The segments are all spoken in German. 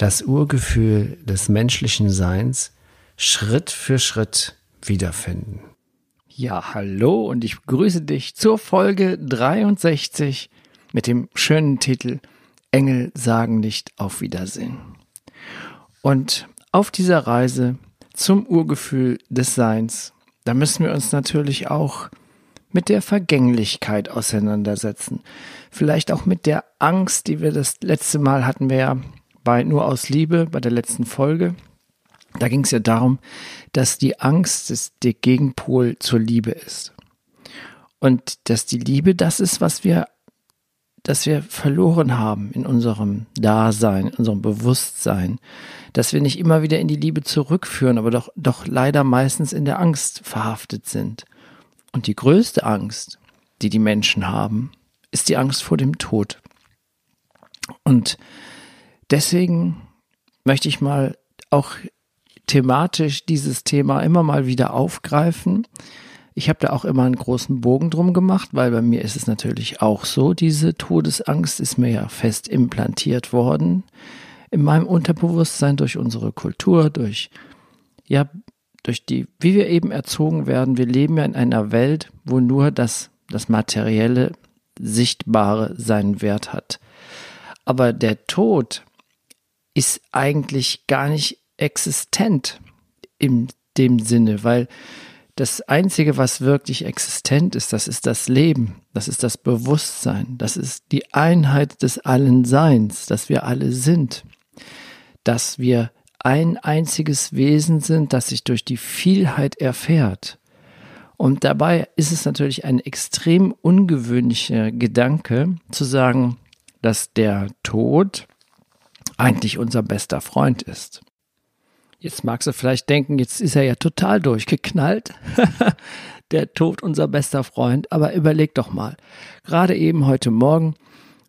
das Urgefühl des menschlichen Seins Schritt für Schritt wiederfinden. Ja, hallo und ich begrüße dich zur Folge 63 mit dem schönen Titel Engel sagen nicht auf Wiedersehen. Und auf dieser Reise zum Urgefühl des Seins, da müssen wir uns natürlich auch mit der Vergänglichkeit auseinandersetzen. Vielleicht auch mit der Angst, die wir das letzte Mal hatten wir ja bei Nur aus Liebe, bei der letzten Folge. Da ging es ja darum, dass die Angst der Gegenpol zur Liebe ist. Und dass die Liebe das ist, was wir, dass wir verloren haben in unserem Dasein, in unserem Bewusstsein. Dass wir nicht immer wieder in die Liebe zurückführen, aber doch, doch leider meistens in der Angst verhaftet sind. Und die größte Angst, die die Menschen haben, ist die Angst vor dem Tod. Und deswegen möchte ich mal auch thematisch dieses Thema immer mal wieder aufgreifen. Ich habe da auch immer einen großen Bogen drum gemacht, weil bei mir ist es natürlich auch so, diese Todesangst ist mir ja fest implantiert worden in meinem Unterbewusstsein durch unsere Kultur, durch ja, durch die, wie wir eben erzogen werden. Wir leben ja in einer Welt, wo nur das, das Materielle, Sichtbare seinen Wert hat. Aber der Tod ist eigentlich gar nicht existent in dem Sinne, weil das Einzige, was wirklich existent ist, das ist das Leben, das ist das Bewusstsein, das ist die Einheit des allen Seins, dass wir alle sind, dass wir ein einziges Wesen sind, das sich durch die Vielheit erfährt. Und dabei ist es natürlich ein extrem ungewöhnlicher Gedanke zu sagen, dass der Tod eigentlich unser bester Freund ist. Jetzt magst du vielleicht denken, jetzt ist er ja total durchgeknallt. der Tod unser bester Freund. Aber überleg doch mal. Gerade eben heute Morgen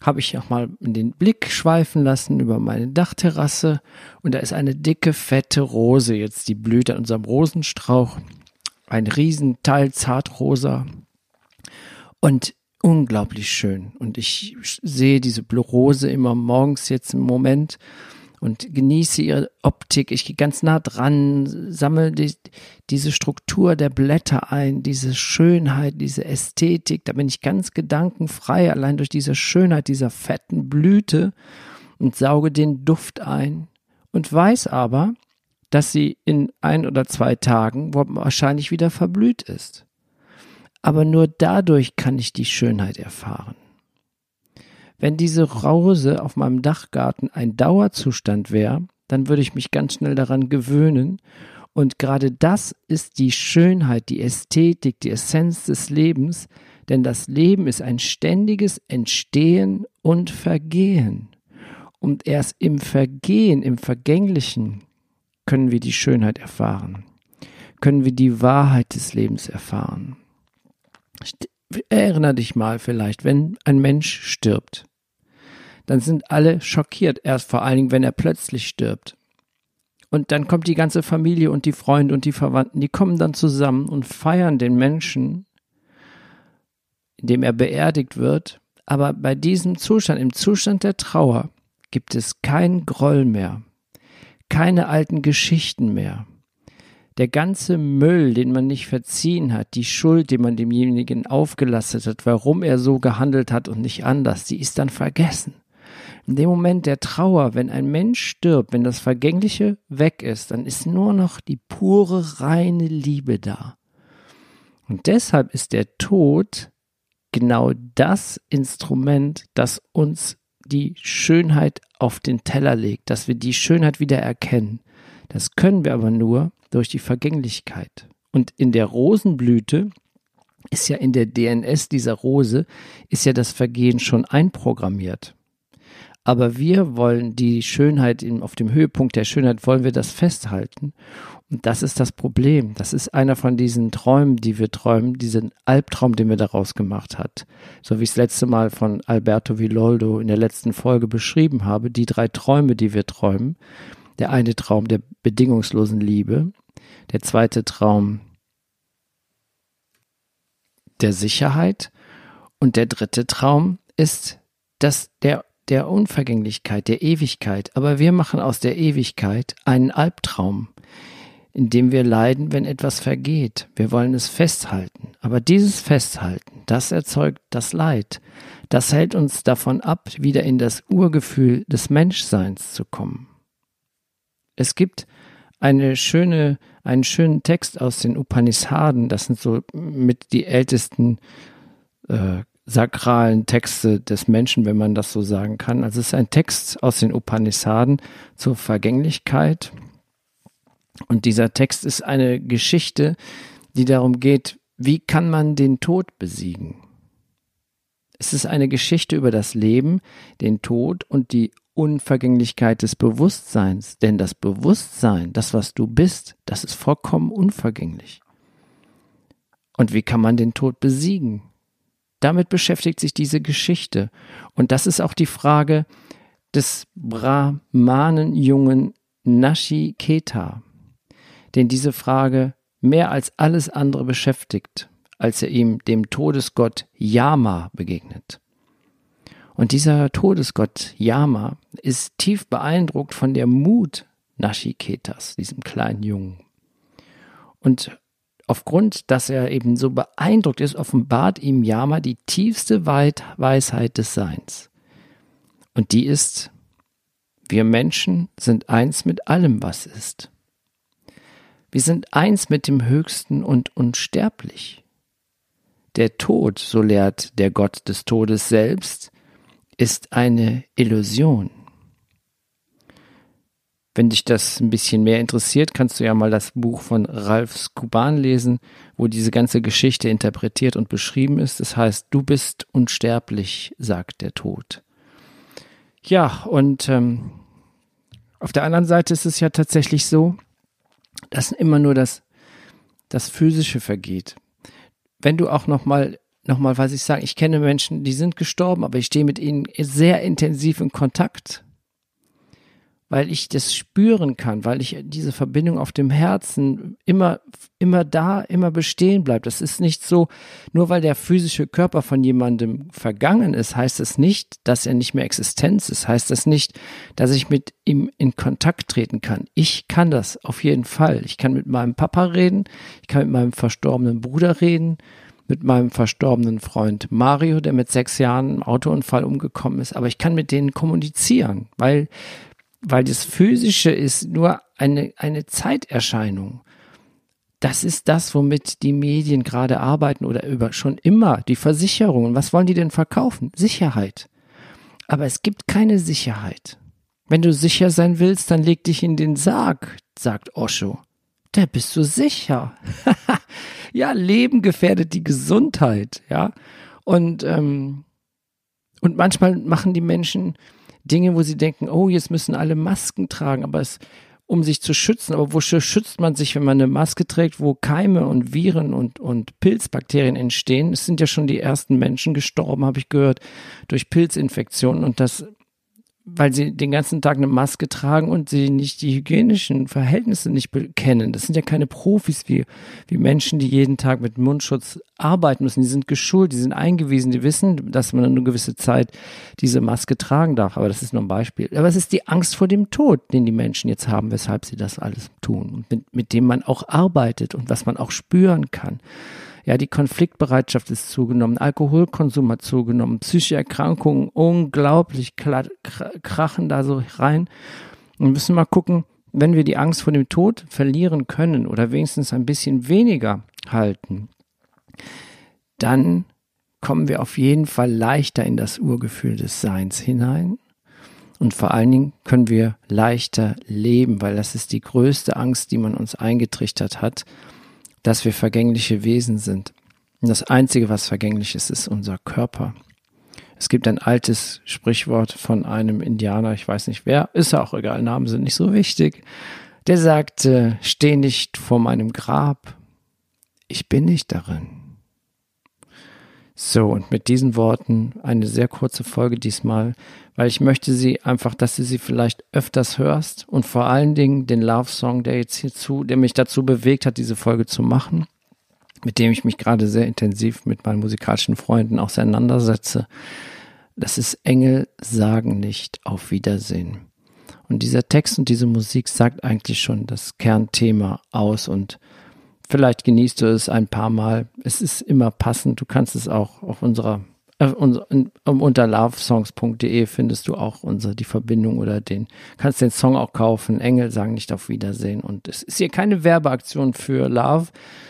habe ich auch mal den Blick schweifen lassen über meine Dachterrasse und da ist eine dicke, fette Rose jetzt, die blüht an unserem Rosenstrauch. Ein Riesenteil zartrosa. Und unglaublich schön. Und ich sehe diese Rose immer morgens jetzt im Moment und genieße ihre Optik. Ich gehe ganz nah dran, sammle die, diese Struktur der Blätter ein, diese Schönheit, diese Ästhetik. Da bin ich ganz gedankenfrei, allein durch diese Schönheit dieser fetten Blüte und sauge den Duft ein und weiß aber, dass sie in ein oder zwei Tagen wahrscheinlich wieder verblüht ist aber nur dadurch kann ich die Schönheit erfahren. Wenn diese Rose auf meinem Dachgarten ein Dauerzustand wäre, dann würde ich mich ganz schnell daran gewöhnen. Und gerade das ist die Schönheit, die Ästhetik, die Essenz des Lebens, denn das Leben ist ein ständiges Entstehen und Vergehen. Und erst im Vergehen, im Vergänglichen, können wir die Schönheit erfahren, können wir die Wahrheit des Lebens erfahren. Erinnere dich mal vielleicht, wenn ein Mensch stirbt, dann sind alle schockiert, erst vor allen Dingen, wenn er plötzlich stirbt. Und dann kommt die ganze Familie und die Freunde und die Verwandten, die kommen dann zusammen und feiern den Menschen, indem er beerdigt wird. Aber bei diesem Zustand, im Zustand der Trauer, gibt es keinen Groll mehr, keine alten Geschichten mehr, der ganze Müll, den man nicht verziehen hat, die Schuld, die man demjenigen aufgelastet hat, warum er so gehandelt hat und nicht anders, die ist dann vergessen. In dem Moment der Trauer, wenn ein Mensch stirbt, wenn das Vergängliche weg ist, dann ist nur noch die pure, reine Liebe da. Und deshalb ist der Tod genau das Instrument, das uns die Schönheit auf den Teller legt, dass wir die Schönheit wieder erkennen. Das können wir aber nur, durch die Vergänglichkeit. Und in der Rosenblüte ist ja in der DNS dieser Rose, ist ja das Vergehen schon einprogrammiert. Aber wir wollen die Schönheit, auf dem Höhepunkt der Schönheit wollen wir das festhalten. Und das ist das Problem. Das ist einer von diesen Träumen, die wir träumen, diesen Albtraum, den wir daraus gemacht hat. So wie ich es letzte Mal von Alberto Villoldo in der letzten Folge beschrieben habe, die drei Träume, die wir träumen. Der eine Traum der bedingungslosen Liebe, der zweite Traum der Sicherheit und der dritte Traum ist das der der Unvergänglichkeit, der Ewigkeit. Aber wir machen aus der Ewigkeit einen Albtraum, in dem wir leiden, wenn etwas vergeht. Wir wollen es festhalten. Aber dieses Festhalten, das erzeugt das Leid. Das hält uns davon ab, wieder in das Urgefühl des Menschseins zu kommen. Es gibt eine schöne, einen schönen Text aus den Upanishaden, das sind so mit die ältesten äh, sakralen Texte des Menschen, wenn man das so sagen kann. Also es ist ein Text aus den Upanishaden zur Vergänglichkeit. Und dieser Text ist eine Geschichte, die darum geht, wie kann man den Tod besiegen? Es ist eine Geschichte über das Leben, den Tod und die Unvergänglichkeit des Bewusstseins. Denn das Bewusstsein, das, was du bist, das ist vollkommen unvergänglich. Und wie kann man den Tod besiegen? Damit beschäftigt sich diese Geschichte. Und das ist auch die Frage des Brahmanenjungen Nashiketa, den diese Frage mehr als alles andere beschäftigt, als er ihm dem Todesgott Yama begegnet. Und dieser Todesgott Yama ist tief beeindruckt von der Mut Nashiketas, diesem kleinen Jungen. Und aufgrund, dass er eben so beeindruckt ist, offenbart ihm Yama die tiefste Weisheit des Seins. Und die ist, wir Menschen sind eins mit allem, was ist. Wir sind eins mit dem Höchsten und unsterblich. Der Tod, so lehrt der Gott des Todes selbst, ist eine Illusion. Wenn dich das ein bisschen mehr interessiert, kannst du ja mal das Buch von Ralf Skuban lesen, wo diese ganze Geschichte interpretiert und beschrieben ist. Das heißt, du bist unsterblich, sagt der Tod. Ja, und ähm, auf der anderen Seite ist es ja tatsächlich so, dass immer nur das, das Physische vergeht. Wenn du auch noch mal noch mal, was ich sage, ich kenne Menschen, die sind gestorben, aber ich stehe mit ihnen sehr intensiv in Kontakt weil ich das spüren kann, weil ich diese Verbindung auf dem Herzen immer, immer da, immer bestehen bleibt. Das ist nicht so, nur weil der physische Körper von jemandem vergangen ist, heißt das nicht, dass er nicht mehr Existenz ist, heißt das nicht, dass ich mit ihm in Kontakt treten kann. Ich kann das auf jeden Fall. Ich kann mit meinem Papa reden, ich kann mit meinem verstorbenen Bruder reden, mit meinem verstorbenen Freund Mario, der mit sechs Jahren im Autounfall umgekommen ist, aber ich kann mit denen kommunizieren, weil weil das Physische ist nur eine, eine Zeiterscheinung. Das ist das, womit die Medien gerade arbeiten oder über schon immer die Versicherungen. Was wollen die denn verkaufen? Sicherheit. Aber es gibt keine Sicherheit. Wenn du sicher sein willst, dann leg dich in den Sarg, sagt Osho. Da bist du sicher. ja, Leben gefährdet die Gesundheit, ja. Und, ähm, und manchmal machen die Menschen Dinge, wo sie denken, oh, jetzt müssen alle Masken tragen, aber es, um sich zu schützen. Aber wo schützt man sich, wenn man eine Maske trägt, wo Keime und Viren und, und Pilzbakterien entstehen? Es sind ja schon die ersten Menschen gestorben, habe ich gehört, durch Pilzinfektionen. Und das weil sie den ganzen Tag eine Maske tragen und sie nicht die hygienischen Verhältnisse nicht kennen. Das sind ja keine Profis wie, wie Menschen, die jeden Tag mit Mundschutz arbeiten müssen. Die sind geschult, die sind eingewiesen, die wissen, dass man eine gewisse Zeit diese Maske tragen darf. Aber das ist nur ein Beispiel. Aber es ist die Angst vor dem Tod, den die Menschen jetzt haben, weshalb sie das alles tun. Mit, mit dem man auch arbeitet und was man auch spüren kann. Ja, die Konfliktbereitschaft ist zugenommen, Alkoholkonsum hat zugenommen, psychische Erkrankungen unglaublich krachen da so rein. Wir müssen mal gucken, wenn wir die Angst vor dem Tod verlieren können oder wenigstens ein bisschen weniger halten, dann kommen wir auf jeden Fall leichter in das Urgefühl des Seins hinein. Und vor allen Dingen können wir leichter leben, weil das ist die größte Angst, die man uns eingetrichtert hat dass wir vergängliche Wesen sind. Und das Einzige, was vergänglich ist, ist unser Körper. Es gibt ein altes Sprichwort von einem Indianer, ich weiß nicht wer, ist auch egal, Namen sind nicht so wichtig. Der sagte, steh nicht vor meinem Grab, ich bin nicht darin. So, und mit diesen Worten eine sehr kurze Folge diesmal, weil ich möchte sie einfach, dass du sie vielleicht öfters hörst und vor allen Dingen den Love Song, der jetzt hierzu, der mich dazu bewegt hat, diese Folge zu machen, mit dem ich mich gerade sehr intensiv mit meinen musikalischen Freunden auseinandersetze. Das ist Engel sagen nicht auf Wiedersehen. Und dieser Text und diese Musik sagt eigentlich schon das Kernthema aus und vielleicht genießt du es ein paar Mal. Es ist immer passend. Du kannst es auch auf unserer äh, unter lovesongs.de findest du auch unsere die Verbindung oder den kannst den Song auch kaufen. Engel sagen nicht auf Wiedersehen und es ist hier keine Werbeaktion für Love,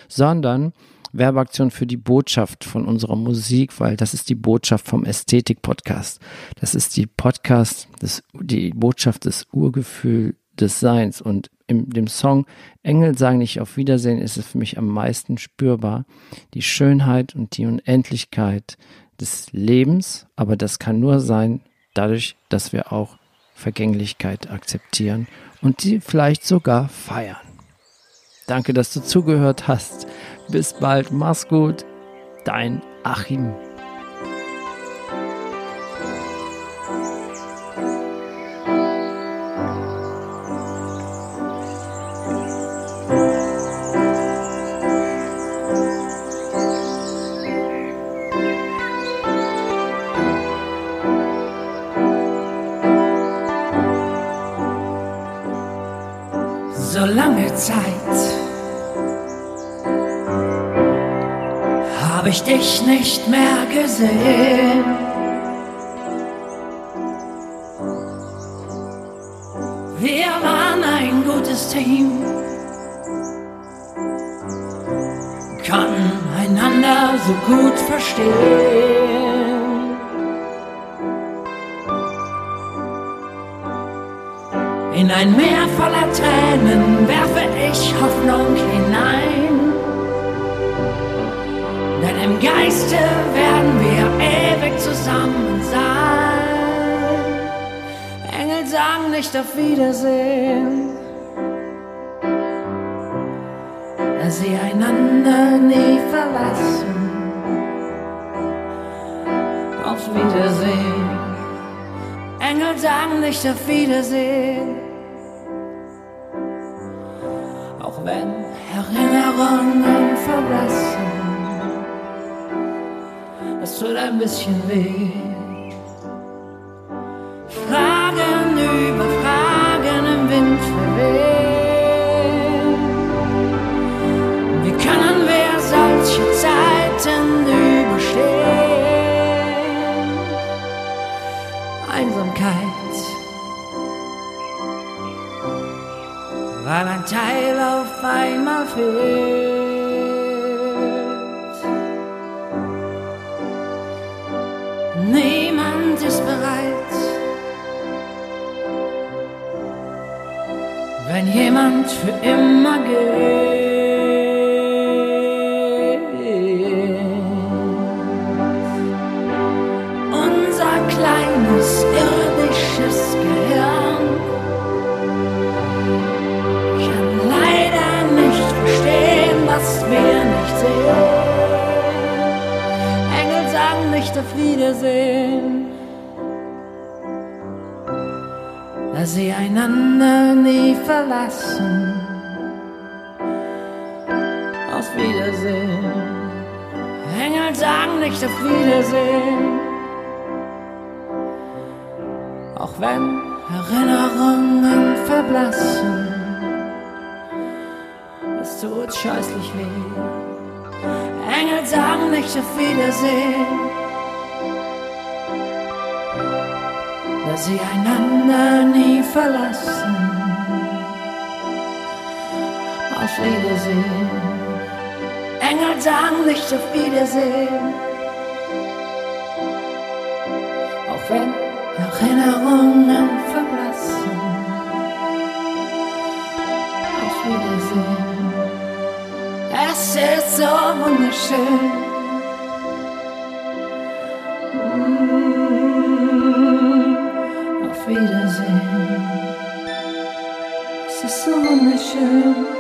sondern Werbeaktion für die Botschaft von unserer Musik, weil das ist die Botschaft vom Ästhetik-Podcast. Das ist die Podcast, das, die Botschaft des Urgefühl des Seins. Und in dem Song Engel sagen nicht auf Wiedersehen ist es für mich am meisten spürbar. Die Schönheit und die Unendlichkeit des Lebens, aber das kann nur sein dadurch, dass wir auch Vergänglichkeit akzeptieren und die vielleicht sogar feiern. Danke, dass du zugehört hast. Bis bald, mach's gut. Dein Achim. So lange Zeit habe ich dich nicht mehr gesehen. Wir waren ein gutes Team, konnten einander so gut verstehen. In ein Meer voller Tränen werfe ich Hoffnung hinein. Denn im Geiste werden wir ewig zusammen sein. Engel sagen nicht auf Wiedersehen, dass sie einander nie verlassen. Auf Wiedersehen. Engel sagen nicht auf Wiedersehen. Wenn Erinnerungen verblassen, es tut ein bisschen weh. Jemand für immer geht. Unser kleines irdisches Gehirn kann leider nicht verstehen, was wir nicht sehen. Engel sagen nicht auf Wiedersehen, sie einander nie verlassen. Auf Wiedersehen. Engel sagen nicht auf Wiedersehen. Auch wenn Erinnerungen verblassen, es tut scheißlich weh. Engel sagen nicht auf Wiedersehen, sie einander nie verlassen. Auf Wiedersehen. Engel sagen nicht auf Wiedersehen, auch wenn Erinnerungen verblassen. Auf Wiedersehen. Es ist so wunderschön. Wiedersehen. Es ist so wunderschön,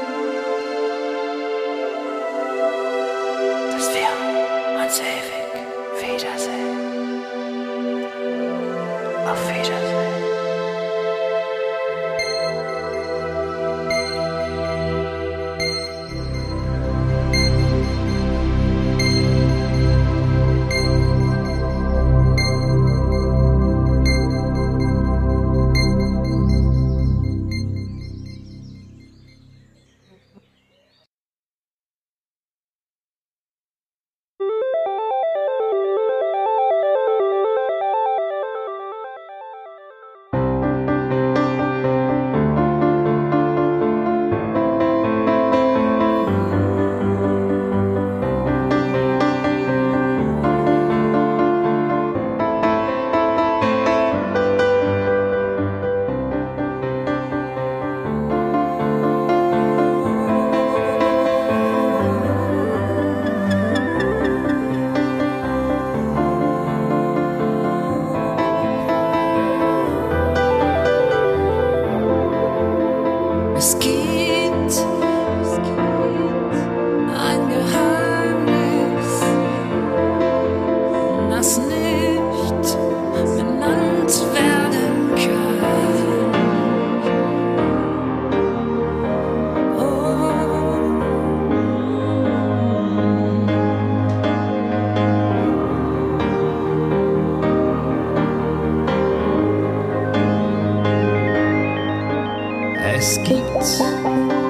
Es gibt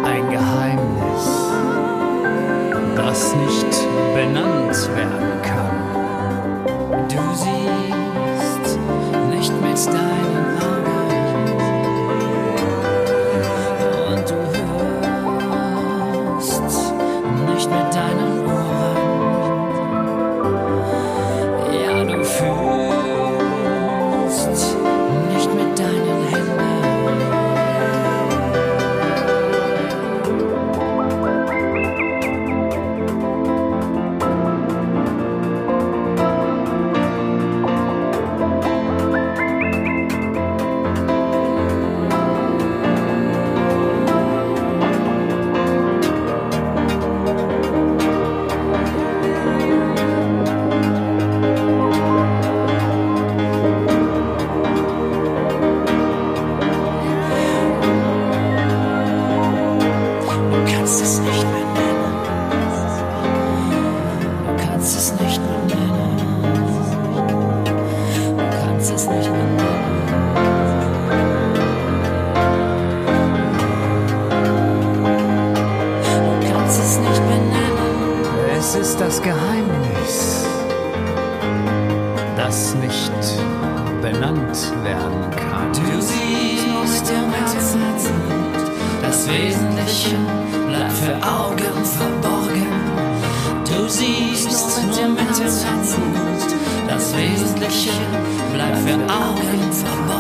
ein Geheimnis, das nicht benannt werden kann. Du siehst nicht mit deinen das Geheimnis, das nicht benannt werden kann. Du siehst im Herzen, das Wesentliche bleibt für Augen verborgen. Du siehst nur mit dem Herzen, das Wesentliche bleibt für Augen verborgen, verborgen,